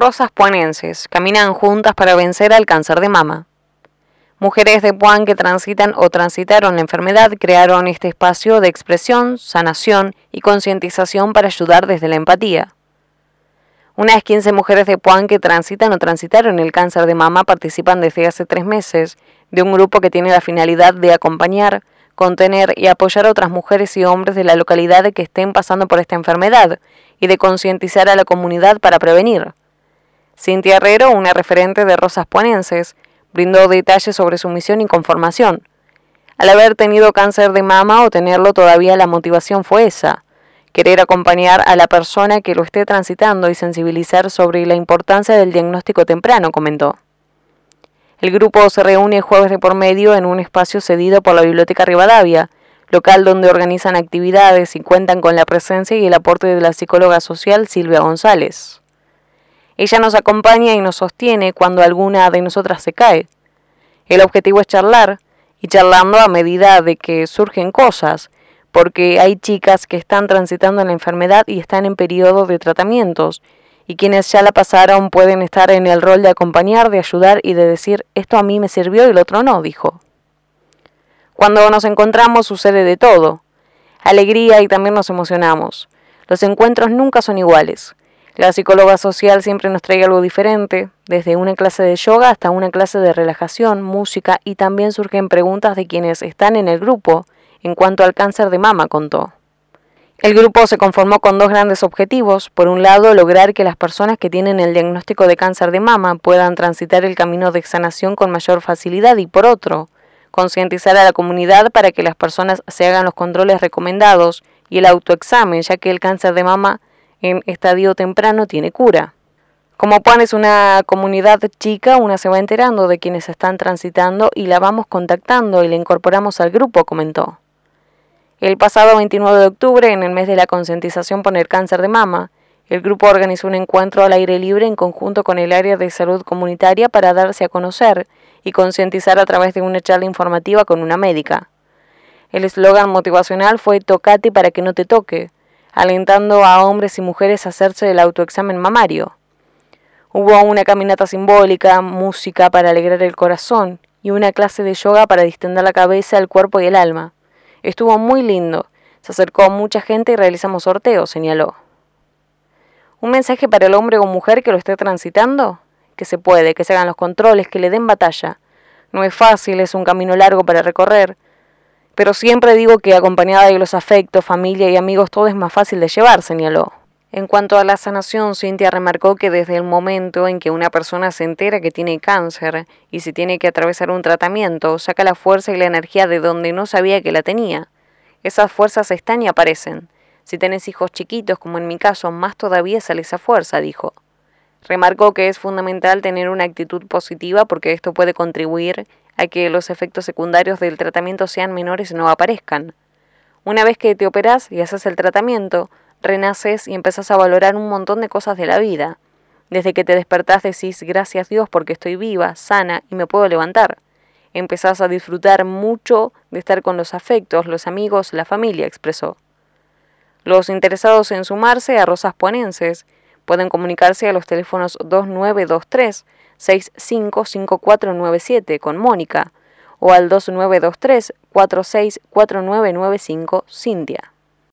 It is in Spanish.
Rosas puanenses caminan juntas para vencer al cáncer de mama. Mujeres de Puan que transitan o transitaron la enfermedad crearon este espacio de expresión, sanación y concientización para ayudar desde la empatía. Unas 15 mujeres de Puan que transitan o transitaron el cáncer de mama participan desde hace tres meses de un grupo que tiene la finalidad de acompañar, contener y apoyar a otras mujeres y hombres de la localidad que estén pasando por esta enfermedad y de concientizar a la comunidad para prevenir. Cintia Herrero, una referente de Rosas Puanenses, brindó detalles sobre su misión y conformación. Al haber tenido cáncer de mama o tenerlo todavía la motivación fue esa, querer acompañar a la persona que lo esté transitando y sensibilizar sobre la importancia del diagnóstico temprano, comentó. El grupo se reúne jueves de por medio en un espacio cedido por la Biblioteca Rivadavia, local donde organizan actividades y cuentan con la presencia y el aporte de la psicóloga social Silvia González. Ella nos acompaña y nos sostiene cuando alguna de nosotras se cae. El objetivo es charlar, y charlando a medida de que surgen cosas, porque hay chicas que están transitando la enfermedad y están en periodo de tratamientos, y quienes ya la pasaron pueden estar en el rol de acompañar, de ayudar y de decir esto a mí me sirvió y el otro no, dijo. Cuando nos encontramos sucede de todo, alegría y también nos emocionamos. Los encuentros nunca son iguales. La psicóloga social siempre nos trae algo diferente, desde una clase de yoga hasta una clase de relajación, música y también surgen preguntas de quienes están en el grupo en cuanto al cáncer de mama, contó. El grupo se conformó con dos grandes objetivos. Por un lado, lograr que las personas que tienen el diagnóstico de cáncer de mama puedan transitar el camino de sanación con mayor facilidad y por otro, concientizar a la comunidad para que las personas se hagan los controles recomendados y el autoexamen, ya que el cáncer de mama en estadio temprano tiene cura. Como Puan es una comunidad chica, una se va enterando de quienes están transitando y la vamos contactando y la incorporamos al grupo, comentó. El pasado 29 de octubre, en el mes de la concientización por el cáncer de mama, el grupo organizó un encuentro al aire libre en conjunto con el área de salud comunitaria para darse a conocer y concientizar a través de una charla informativa con una médica. El eslogan motivacional fue Tocate para que no te toque, alentando a hombres y mujeres a hacerse el autoexamen mamario. Hubo una caminata simbólica, música para alegrar el corazón y una clase de yoga para distender la cabeza, el cuerpo y el alma. Estuvo muy lindo. Se acercó mucha gente y realizamos sorteos, señaló. ¿Un mensaje para el hombre o mujer que lo esté transitando? Que se puede, que se hagan los controles, que le den batalla. No es fácil, es un camino largo para recorrer, pero siempre digo que acompañada de los afectos, familia y amigos todo es más fácil de llevar, señaló. En cuanto a la sanación, Cintia remarcó que desde el momento en que una persona se entera que tiene cáncer y se tiene que atravesar un tratamiento, saca la fuerza y la energía de donde no sabía que la tenía. Esas fuerzas están y aparecen. Si tenés hijos chiquitos, como en mi caso, más todavía sale esa fuerza, dijo. Remarcó que es fundamental tener una actitud positiva porque esto puede contribuir a que los efectos secundarios del tratamiento sean menores y no aparezcan. Una vez que te operas y haces el tratamiento, renaces y empezás a valorar un montón de cosas de la vida. Desde que te despertás decís gracias Dios porque estoy viva, sana y me puedo levantar. Empezás a disfrutar mucho de estar con los afectos, los amigos, la familia, expresó. Los interesados en sumarse a Rosas Puanenses pueden comunicarse a los teléfonos 2923 655497 con Mónica o al 2923 464995 Cintia.